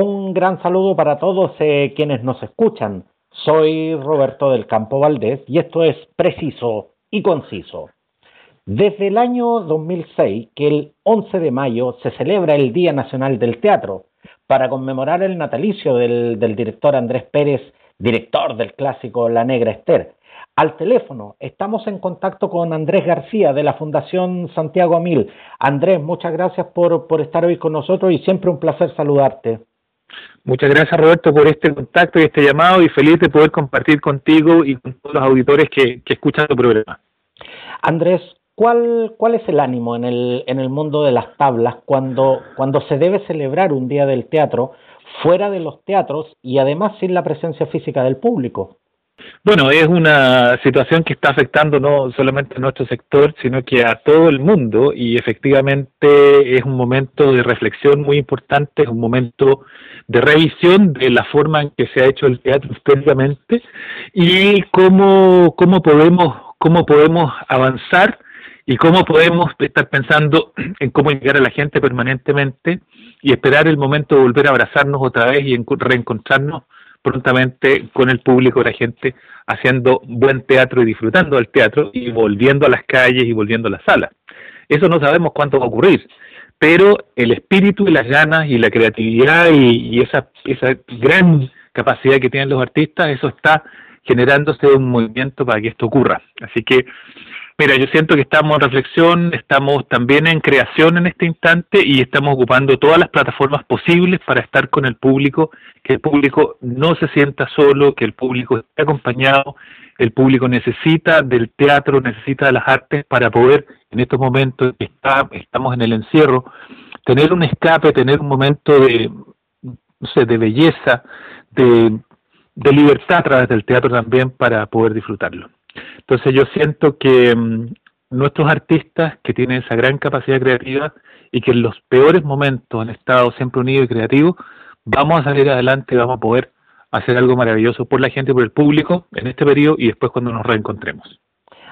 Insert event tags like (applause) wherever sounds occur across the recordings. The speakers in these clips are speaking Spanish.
Un gran saludo para todos eh, quienes nos escuchan. Soy Roberto del Campo Valdés y esto es Preciso y Conciso. Desde el año 2006, que el 11 de mayo se celebra el Día Nacional del Teatro, para conmemorar el natalicio del, del director Andrés Pérez, director del clásico La Negra Esther. Al teléfono estamos en contacto con Andrés García de la Fundación Santiago Amil. Andrés, muchas gracias por, por estar hoy con nosotros y siempre un placer saludarte. Muchas gracias Roberto por este contacto y este llamado y feliz de poder compartir contigo y con todos los auditores que, que escuchan tu programa. Andrés, ¿cuál, ¿cuál es el ánimo en el, en el mundo de las tablas cuando, cuando se debe celebrar un día del teatro fuera de los teatros y además sin la presencia física del público? Bueno, es una situación que está afectando no solamente a nuestro sector, sino que a todo el mundo y efectivamente es un momento de reflexión muy importante, es un momento de revisión de la forma en que se ha hecho el teatro históricamente y cómo, cómo, podemos, cómo podemos avanzar y cómo podemos estar pensando (clears throat) en cómo llegar a la gente permanentemente y esperar el momento de volver a abrazarnos otra vez y reencontrarnos prontamente con el público, la gente haciendo buen teatro y disfrutando del teatro y volviendo a las calles y volviendo a las salas. Eso no sabemos cuánto va a ocurrir, pero el espíritu y las ganas y la creatividad y, esa, esa gran capacidad que tienen los artistas, eso está generándose un movimiento para que esto ocurra. Así que Mira, yo siento que estamos en reflexión, estamos también en creación en este instante y estamos ocupando todas las plataformas posibles para estar con el público, que el público no se sienta solo, que el público esté acompañado, el público necesita del teatro, necesita de las artes para poder, en estos momentos que está, estamos en el encierro, tener un escape, tener un momento de, de belleza, de libertad a través del teatro también para poder disfrutarlo. Entonces yo siento que mm, nuestros artistas que tienen esa gran capacidad creativa y que en los peores momentos han estado siempre unidos y creativos, vamos a salir adelante vamos a poder hacer algo maravilloso por la gente, por el público en este periodo y después cuando nos reencontremos.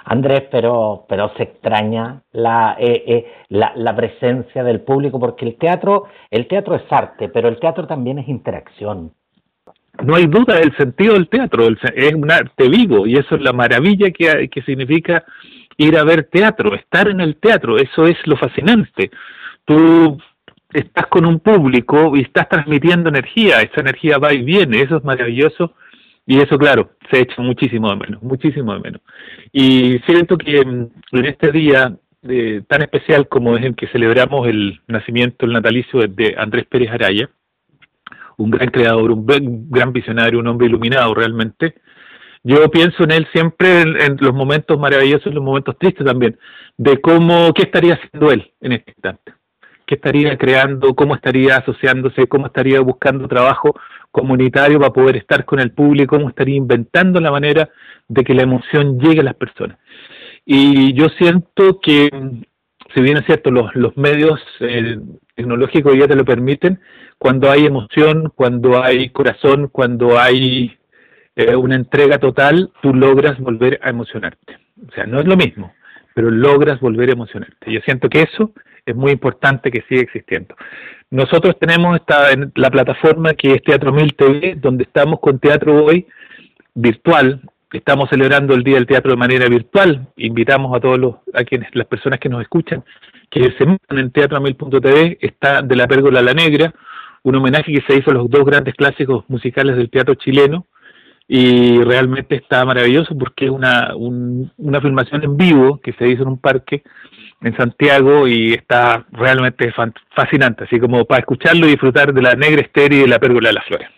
Andrés, pero, pero se extraña la, eh, eh, la, la, presencia del público porque el teatro, el teatro es arte, pero el teatro también es interacción no hay duda del sentido del teatro, es un arte vivo y eso es la maravilla que, que significa ir a ver teatro, estar en el teatro, eso es lo fascinante. Tú estás con un público y estás transmitiendo energía, esa energía va y viene, eso es maravilloso y eso, claro, se echa muchísimo de menos, muchísimo de menos. Y siento que en este día eh, tan especial como es el que celebramos el nacimiento, el natalicio de Andrés Pérez Araya, un gran creador, un gran visionario, un hombre iluminado realmente. Yo pienso en él siempre en, los momentos maravillosos y los momentos tristes también, de cómo, qué estaría haciendo él en este instante, qué estaría creando, cómo estaría asociándose, cómo estaría buscando trabajo comunitario para poder estar con el público, cómo estaría inventando la manera de que la emoción llegue a las personas. Y yo siento que, si bien es cierto, los, los medios eh, tecnológicos ya te lo permiten, cuando hay emoción, cuando hay corazón, cuando hay eh, una entrega total, tú logras volver a emocionarte. O sea, no es lo mismo, pero logras volver a emocionarte. Yo siento que eso es muy importante que siga existiendo. Nosotros tenemos esta, la plataforma que es Teatro Mil TV, donde estamos con Teatro Hoy virtual. Estamos celebrando el Día del Teatro de manera virtual. Invitamos a todos los, a quienes, las personas que nos escuchan, que se metan en teatromil.tv, está de la pérgola a la negra, un homenaje que se hizo a los dos grandes clásicos musicales del teatro chileno y realmente está maravilloso porque es una, una filmación en vivo que se hizo en un parque en Santiago y está realmente fascinante, así como para escucharlo y disfrutar de la negra estéreo y de la pérgola de las flores.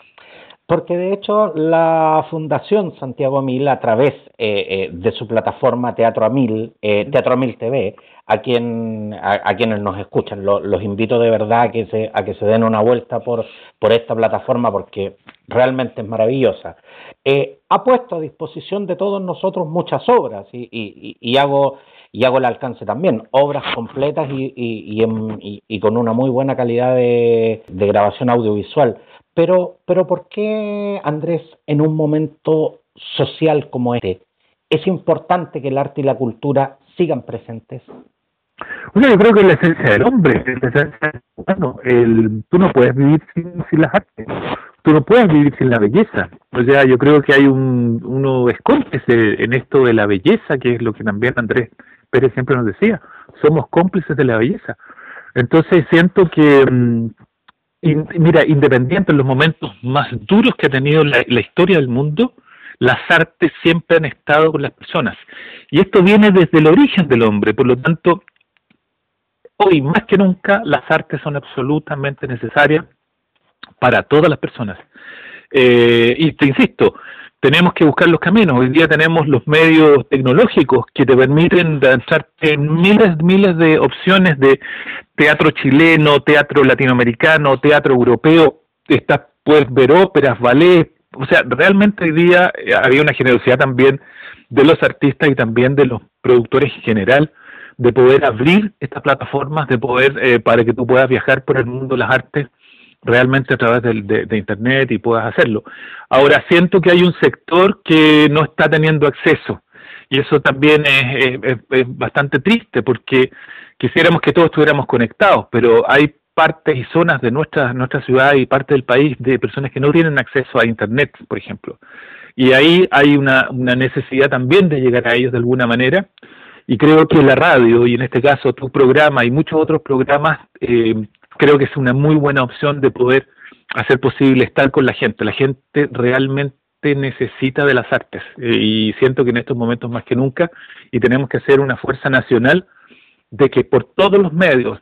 Porque de hecho la Fundación Santiago Mil, a través eh, eh, de su plataforma Teatro Amil, eh, Teatro Amil TV, a, quien, a, quienes nos escuchan. los invito de verdad a que se, a que se den una vuelta por, por esta plataforma porque realmente es maravillosa. Eh, ha puesto a disposición de todos nosotros muchas obras y, y, y hago y hago el alcance también, obras completas y, y, y con una muy buena calidad de, de, grabación audiovisual. Pero, pero ¿por qué, Andrés, en un momento social como este, es importante que el arte y la cultura sigan presentes? Bueno, yo creo que es la esencia del hombre, es la esencia del humano. El, tú no puedes vivir sin, sin las artes, tú no puedes vivir sin la belleza. O sea, yo creo que hay un, uno es en esto de la belleza, que es lo que también Andrés Pérez siempre nos decía, somos cómplices de la belleza. Entonces siento que, mira, independiente en los momentos más duros que ha tenido la, la historia del mundo, las artes siempre han estado con las personas. Y esto viene desde el origen del hombre, por lo tanto, hoy más que nunca las artes son absolutamente necesarias para todas las personas. Eh, y te insisto, tenemos que buscar los caminos. Hoy día tenemos los medios tecnológicos que te permiten lanzarte miles, miles de opciones de teatro chileno, teatro latinoamericano, teatro europeo. Estás, puedes ver óperas, ballet, o sea, realmente hoy día eh, había una generosidad también de los artistas y también de los productores en general de poder abrir estas plataformas, de poder, eh, para que tú puedas viajar por el mundo de las artes realmente a través de, Internet y puedas hacerlo. Ahora, siento que hay un sector que no está teniendo acceso y eso también es, es bastante triste porque quisiéramos que todos estuviéramos conectados, pero hay partes y zonas de nuestra, nuestra ciudad y parte del país de personas que no tienen acceso a Internet, por ejemplo. Y ahí hay una, una necesidad también de llegar a ellos de alguna manera. Y creo que la radio, y en este caso tu programa y muchos otros programas, eh, creo que es una muy buena opción de poder hacer posible estar con la gente. La gente realmente necesita de las artes eh, y siento que en estos momentos más que nunca y tenemos que hacer una fuerza nacional de que por todos los medios,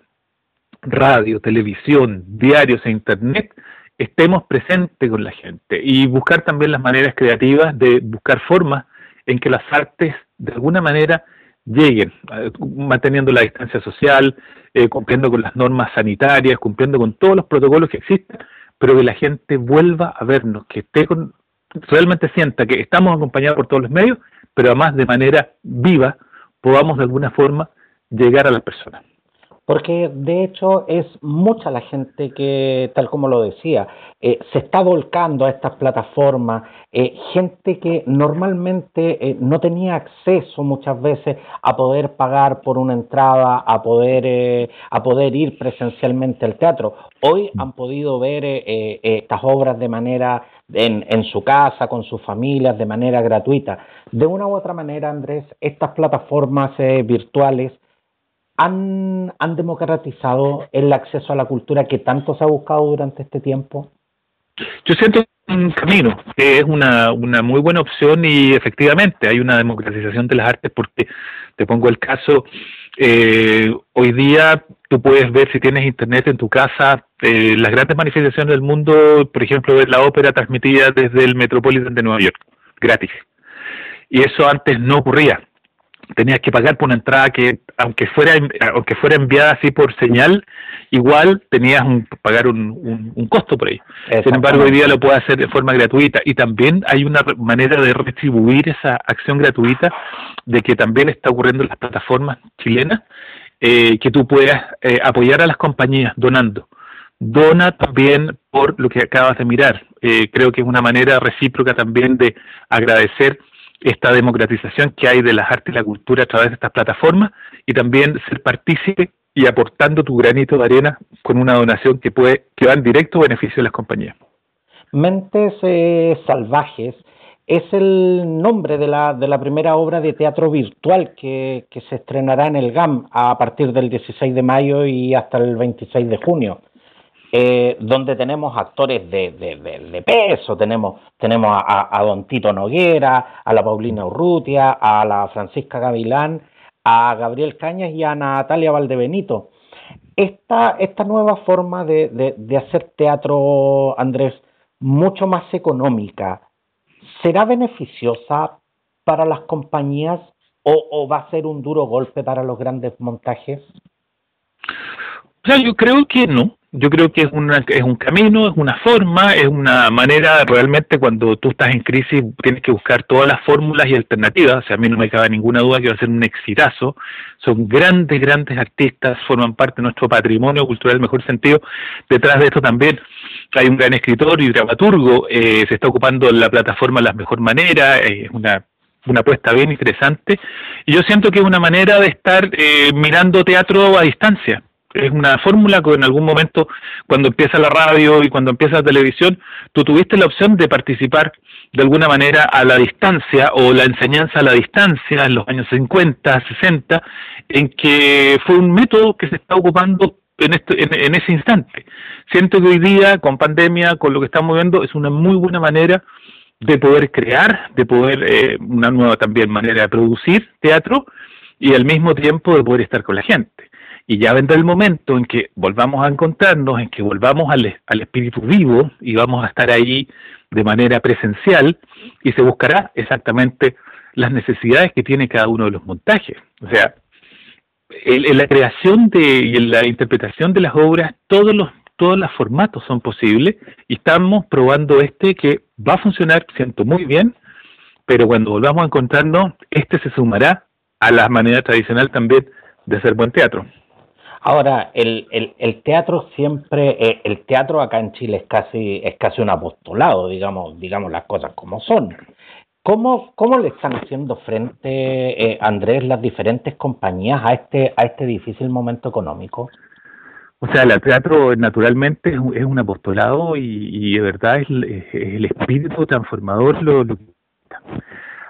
radio, televisión, diarios e internet, estemos presentes con la gente y buscar también las maneras creativas de buscar formas en que las artes de alguna manera lleguen, eh, manteniendo la distancia social, eh, cumpliendo con las normas sanitarias, cumpliendo con todos los protocolos que existen, pero que la gente vuelva a vernos, que esté con, realmente sienta que estamos acompañados por todos los medios, pero además de manera viva podamos de alguna forma llegar a las personas porque de hecho es mucha la gente que, tal como lo decía, eh, se está volcando a estas plataformas, eh, gente que normalmente eh, no tenía acceso muchas veces a poder pagar por una entrada, a poder, a poder ir presencialmente al teatro. Hoy han podido ver estas obras de manera en, en, su casa, con sus familias, de manera gratuita. De una u otra manera, Andrés, estas plataformas virtuales han, han democratizado el acceso a la cultura que tanto se ha buscado durante este tiempo? Yo siento un camino, que es una, muy buena opción y efectivamente hay una democratización de las artes porque te pongo el caso, eh, hoy día tú puedes ver si tienes internet en tu casa eh, las grandes manifestaciones del mundo, por ejemplo, ver la ópera transmitida desde el Metropolitan de Nueva York, gratis. Y eso antes no ocurría tenías que pagar por una entrada que aunque fuera aunque fuera enviada así por señal igual tenías que pagar un, un, costo por ahí sin embargo hoy día lo puedes hacer de forma gratuita. Y también hay una manera de retribuir esa acción gratuita de que también está ocurriendo en las plataformas chilenas eh, que tú puedas eh, apoyar a las compañías donando. Dona también por lo que acabas de mirar. Eh, creo que es una manera recíproca también de agradecer esta democratización que hay de las artes y la cultura a través de estas plataformas y también ser partícipe y aportando tu granito de arena con una donación que puede que va en directo beneficio de las compañías. Mentes eh, Salvajes es el nombre de la, de la primera obra de teatro virtual que, que se estrenará en el GAM a partir del 16 de mayo y hasta el 26 de junio. Eh, donde tenemos actores de, peso, tenemos, tenemos a, Don Tito Noguera, a la Paulina Urrutia, a la Francisca Gavilán, a Gabriel Cañas y a Natalia Valdebenito. Esta, esta nueva forma de, hacer teatro, Andrés, mucho más económica, ¿será beneficiosa para las compañías o, va a ser un duro golpe para los grandes montajes? Yo creo que no yo creo que es, una, es un camino, es una forma, es una manera, realmente cuando tú estás en crisis tienes que buscar todas las fórmulas y alternativas, o sea, a mí no me cabe ninguna duda que va a ser un exitazo, son grandes, grandes artistas, forman parte de nuestro patrimonio cultural mejor sentido, detrás de esto también hay un gran escritor y dramaturgo, eh, se está ocupando la plataforma de la mejor manera, es una una apuesta bien interesante. Y yo siento que es una manera de estar eh, mirando teatro a distancia. Es una fórmula que en algún momento, cuando empieza la radio y cuando empieza la televisión, tú tuviste la opción de participar de alguna manera a la distancia o la enseñanza a la distancia en los años 50, 60, en que fue un método que se está ocupando en, este, en, ese instante. Siento que hoy día, con pandemia, con lo que estamos viendo, es una muy buena manera de poder crear, de poder, eh, una nueva también manera de producir teatro y al mismo tiempo de poder estar con la gente. Y ya vendrá el momento en que volvamos a encontrarnos, en que volvamos al, espíritu vivo y vamos a estar ahí de manera presencial y se buscará exactamente las necesidades que tiene cada uno de los montajes. O sea, en, la creación de, y en la interpretación de las obras, todos los todos los formatos son posibles y estamos probando este que va a funcionar, siento muy bien, pero cuando volvamos a encontrarnos, este se sumará a la manera tradicional también de hacer buen teatro. Ahora, el, el, teatro siempre, eh, el teatro acá en Chile es casi, es casi un apostolado, digamos, digamos las cosas como son. ¿Cómo, cómo le están haciendo frente, eh, Andrés, las diferentes compañías a este, a este difícil momento económico? O sea, el teatro naturalmente es un, apostolado y, de verdad es, el espíritu transformador lo, lo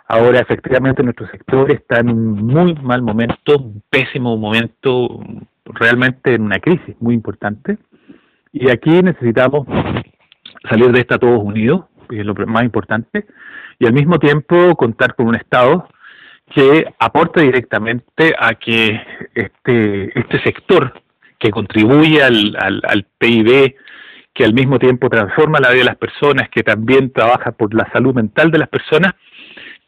Ahora, efectivamente, nuestro sector está en un muy mal momento, un pésimo momento, realmente en una crisis muy importante. Y aquí necesitamos salir de esta todos unidos, que es lo más importante, y al mismo tiempo contar con un Estado que aporte directamente a que este, este sector que contribuye al, al, al PIB, que al mismo tiempo transforma la vida de las personas, que también trabaja por la salud mental de las personas,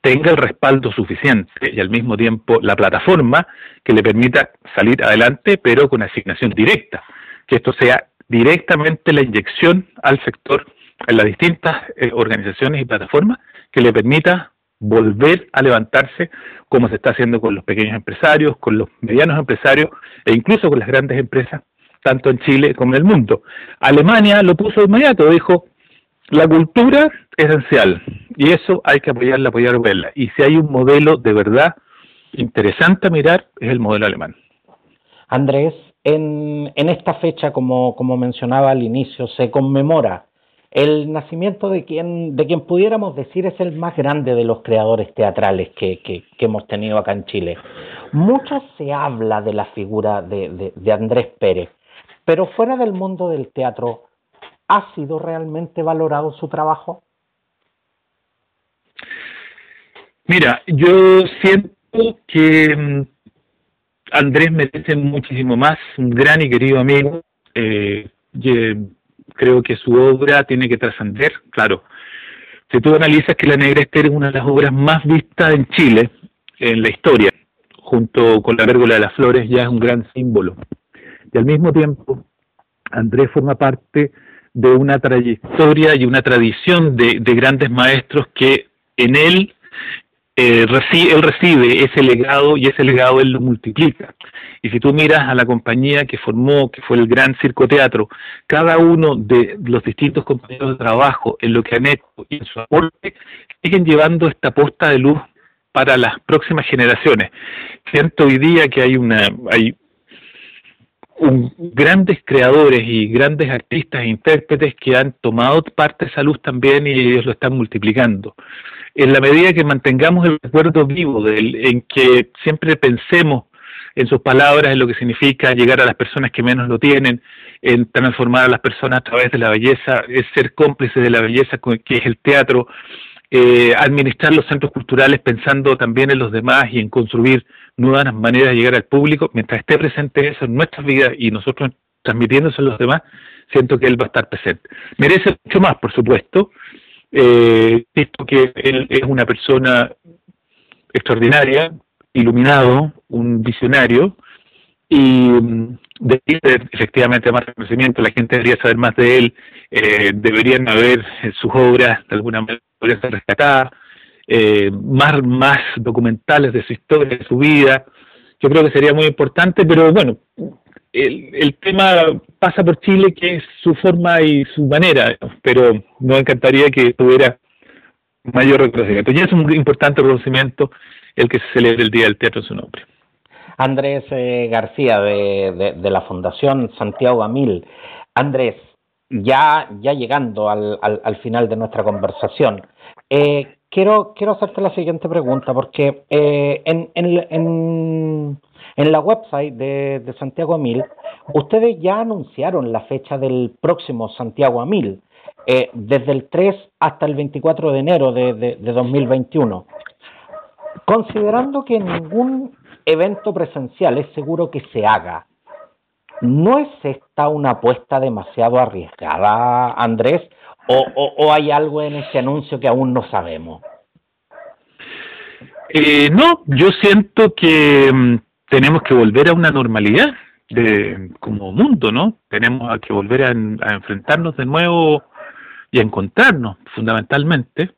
tenga el respaldo suficiente y al mismo tiempo la plataforma que le permita salir adelante, pero con asignación directa, que esto sea directamente la inyección al sector en las distintas eh, organizaciones y plataformas que le permita volver a levantarse como se está haciendo con los pequeños empresarios, con los medianos empresarios e incluso con las grandes empresas, tanto en Chile como en el mundo. Alemania lo puso de inmediato, dijo, la cultura es esencial y eso hay que apoyarla, apoyar verla. Y si hay un modelo de verdad interesante a mirar, es el modelo alemán. Andrés, en, en esta fecha, como, como mencionaba al inicio, se conmemora el nacimiento de quien, de quien pudiéramos decir es el más grande de los creadores teatrales que, que, hemos tenido acá en Chile. Mucho se habla de la figura de, de Andrés Pérez, pero fuera del mundo del teatro, ¿Ha sido realmente valorado su trabajo? Mira, yo siento que mm, Andrés merece muchísimo más, un gran y querido amigo. Eh, creo que su obra tiene que trascender, claro. Si tú analizas que La Negra Esther es una de las obras más vistas en Chile, en la historia, junto con La Vérgola de las Flores, ya es un gran símbolo. Y al mismo tiempo, Andrés forma parte de una trayectoria y una tradición de, grandes maestros que en él eh, recibe, él recibe ese legado y ese legado él lo multiplica. Y si tú miras a la compañía que formó, que fue el Gran Circo Teatro, cada uno de los distintos compañeros de trabajo en lo que han hecho y en su aporte, siguen llevando esta posta de luz para las próximas generaciones. Siento hoy día que hay una, hay grandes creadores y grandes artistas e intérpretes que han tomado parte de esa luz también y ellos lo están multiplicando. En la medida que mantengamos el recuerdo vivo en que siempre pensemos en sus palabras, en lo que significa llegar a las personas que menos lo tienen, en transformar a las personas a través de la belleza, es ser cómplice de la belleza que es el teatro, eh, administrar los centros culturales pensando también en los demás y en construir nuevas maneras de llegar al público, mientras esté presente eso en nuestras vidas y nosotros transmitiéndose a los demás, siento que él va a estar presente. Merece mucho más, por supuesto, eh, visto que él es una persona extraordinaria, iluminado, un visionario, y mm, debería efectivamente más reconocimiento, la gente debería saber más de él, eh, deberían haber sus obras de alguna manera ser rescatadas, eh, más, más documentales de su historia, de su vida. Yo creo que sería muy importante, pero bueno, el, el tema pasa por Chile, que es su forma y su manera, pero nos encantaría que estuviera mayor reconocimiento. Y es un importante reconocimiento el que se celebre el Día del Teatro en su nombre. Andrés eh, García de, de, la Fundación Santiago Amil. Andrés, ya, ya llegando al, al, final de nuestra conversación, eh, quiero, quiero hacerte la siguiente pregunta, porque eh, en, en, en, la website de, de Santiago Amil, ustedes ya anunciaron la fecha del próximo Santiago Amil. Eh, desde el 3 hasta el 24 de enero de, de, de 2021. Considerando que ningún evento presencial es seguro que se haga, ¿no es esta una apuesta demasiado arriesgada, Andrés? ¿O, hay algo en este anuncio que aún no sabemos? Eh, no, yo siento que mm, tenemos que volver a una normalidad de como mundo, ¿no? Tenemos que volver a, a enfrentarnos de nuevo y a encontrarnos fundamentalmente.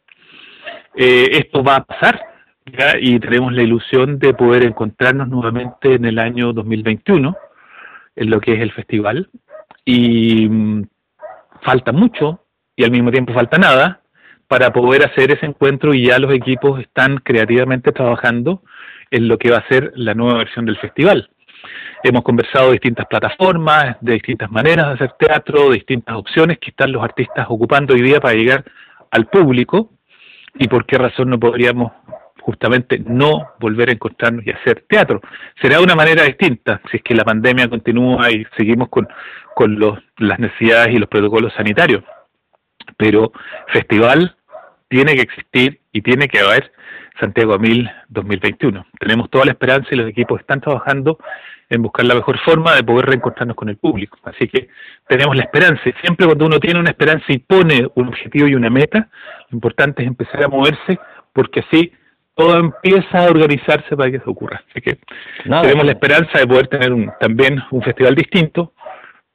Eh, esto va a pasar ¿ya? y tenemos la ilusión de poder encontrarnos nuevamente en el año 2021 en lo que es el festival y mm, falta mucho y al mismo tiempo falta nada para poder hacer ese encuentro y ya los equipos están creativamente trabajando en lo que va a ser la nueva versión del festival. Hemos conversado de distintas plataformas, de distintas maneras de hacer teatro, de distintas opciones que están los artistas ocupando hoy día para llegar al público y por qué razón no podríamos justamente no volver a encontrarnos y hacer teatro. Será una manera distinta si es que la pandemia continúa y seguimos con, con los, las necesidades y los protocolos sanitarios. Pero festival tiene que existir y tiene que haber Santiago 1000 2021. Tenemos toda la esperanza y los equipos están trabajando en buscar la mejor forma de poder reencontrarnos con el público. Así que tenemos la esperanza. Siempre cuando uno tiene una esperanza y pone un objetivo y una meta, lo importante es empezar a moverse porque así todo empieza a organizarse para que eso ocurra. Así que tenemos la esperanza de poder tener un, también un festival distinto,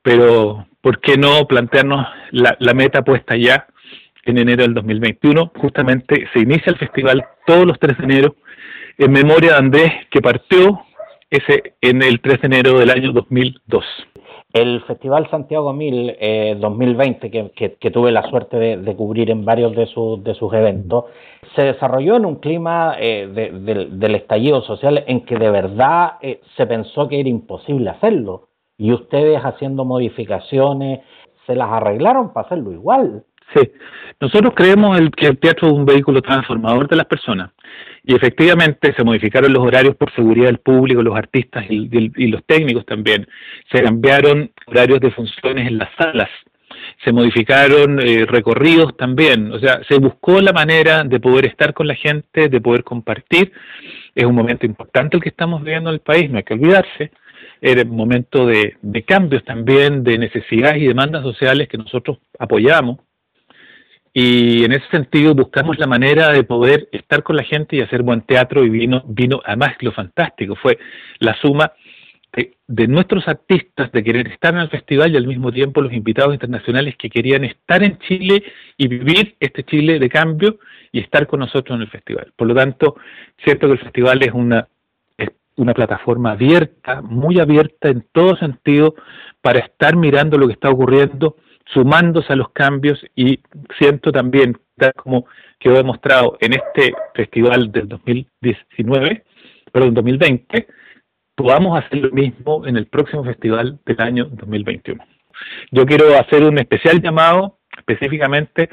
pero ¿por qué no plantearnos la, la meta puesta ya en enero del 2021? Justamente se inicia el festival todos los 3 de enero en memoria de Andrés que partió ese en el 3 de enero del año 2002. El Festival Santiago 1000 eh, 2020, que, que, tuve la suerte de, cubrir en varios de, sus de sus eventos, se desarrolló en un clima eh, del estallido social en que de verdad eh, se pensó que era imposible hacerlo. Y ustedes haciendo modificaciones, se las arreglaron para hacerlo igual. Sí, nosotros creemos el, que el teatro es un vehículo transformador de las personas y efectivamente se modificaron los horarios por seguridad del público, los artistas y, los técnicos también. Se cambiaron horarios de funciones en las salas, se modificaron eh, recorridos también, o sea, se buscó la manera de poder estar con la gente, de poder compartir. Es un momento importante el que estamos viviendo en el país, no hay que olvidarse. Era un momento de, de cambios también, de necesidades y demandas sociales que nosotros apoyamos y en ese sentido buscamos la manera de poder estar con la gente y hacer buen teatro y vino, vino además lo fantástico, fue la suma de, nuestros artistas de querer estar en el festival y al mismo tiempo los invitados internacionales que querían estar en Chile y vivir este Chile de cambio y estar con nosotros en el festival. Por lo tanto, cierto que el festival es una, es una plataforma abierta, muy abierta en todo sentido, para estar mirando lo que está ocurriendo sumándose a los cambios y siento también, tal como quedó demostrado en este festival del 2019, perdón, 2020, podamos hacer lo mismo en el próximo festival del año 2021. Yo quiero hacer un especial llamado específicamente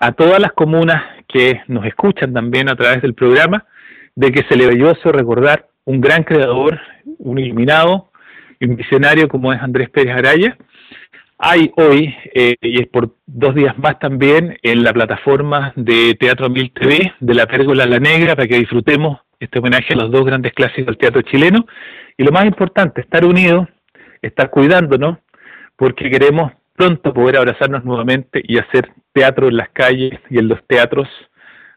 a todas las comunas que nos escuchan también a través del programa, de que se le valioso recordar un gran creador, un iluminado, un visionario como es Andrés Pérez Araya, hay hoy, eh, y es por dos días más también, en la plataforma de Teatro Mil TV, de La Pérgola la Negra, para que disfrutemos este homenaje a los dos grandes clásicos del teatro chileno. Y lo más importante, estar unidos, estar cuidándonos, porque queremos pronto poder abrazarnos nuevamente y hacer teatro en las calles y en los teatros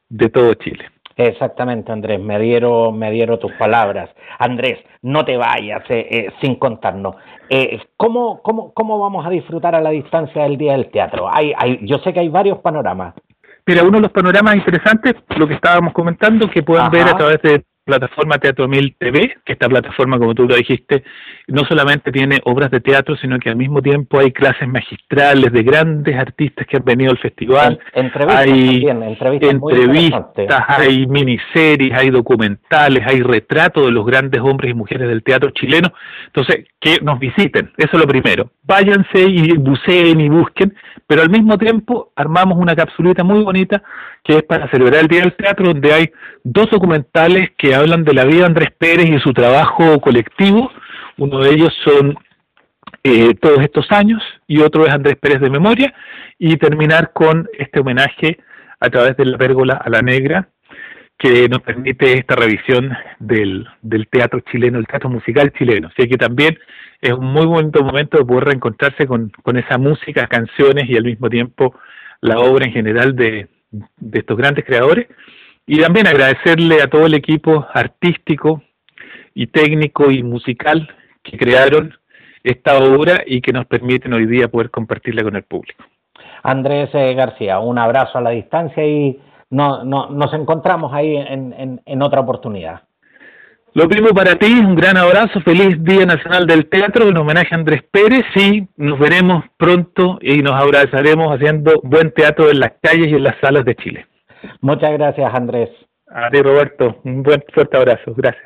de todo Chile. Exactamente, Andrés, me dieron, me dieron tus palabras. Andrés, no te vayas eh, eh, sin contarnos. Eh, ¿cómo, cómo, ¿Cómo vamos a disfrutar a la distancia del Día del Teatro? Hay, hay, yo sé que hay varios panoramas. Mira, uno de los panoramas interesantes, lo que estábamos comentando, que pueden ver a través de plataforma Teatro Mil TV, que esta plataforma, como tú lo dijiste, no solamente tiene obras de teatro, sino que al mismo tiempo hay clases magistrales de grandes artistas que han venido al festival. entrevistas hay entrevistas, hay miniseries, hay documentales, hay retratos de los grandes hombres y mujeres del teatro chileno. Entonces, que nos visiten, eso es lo primero. Váyanse y buceen y busquen, pero al mismo tiempo armamos una capsulita muy bonita que es para celebrar el Día del Teatro, donde hay dos documentales que hablan de la vida de Andrés Pérez y su trabajo colectivo. Uno de ellos son eh, Todos estos años y otro es Andrés Pérez de Memoria. Y terminar con este homenaje a través de la pérgola a la negra, que nos permite esta revisión del, del teatro chileno, el teatro musical chileno. Así que también es un muy bonito momento de poder reencontrarse con, con esa música, canciones y al mismo tiempo la obra en general de, de estos grandes creadores y también agradecerle a todo el equipo artístico y técnico y musical que crearon esta obra y que nos permiten hoy día poder compartirla con el público. Andrés eh, García, un abrazo a la distancia y no, no, nos encontramos ahí en, en, otra oportunidad. Lo mismo para ti, un gran abrazo, feliz Día Nacional del Teatro en homenaje a Andrés Pérez y nos veremos pronto y nos abrazaremos haciendo buen teatro en las calles y en las salas de Chile. Muchas gracias, Andrés. A ti, Roberto. Un buen fuerte abrazo. Gracias.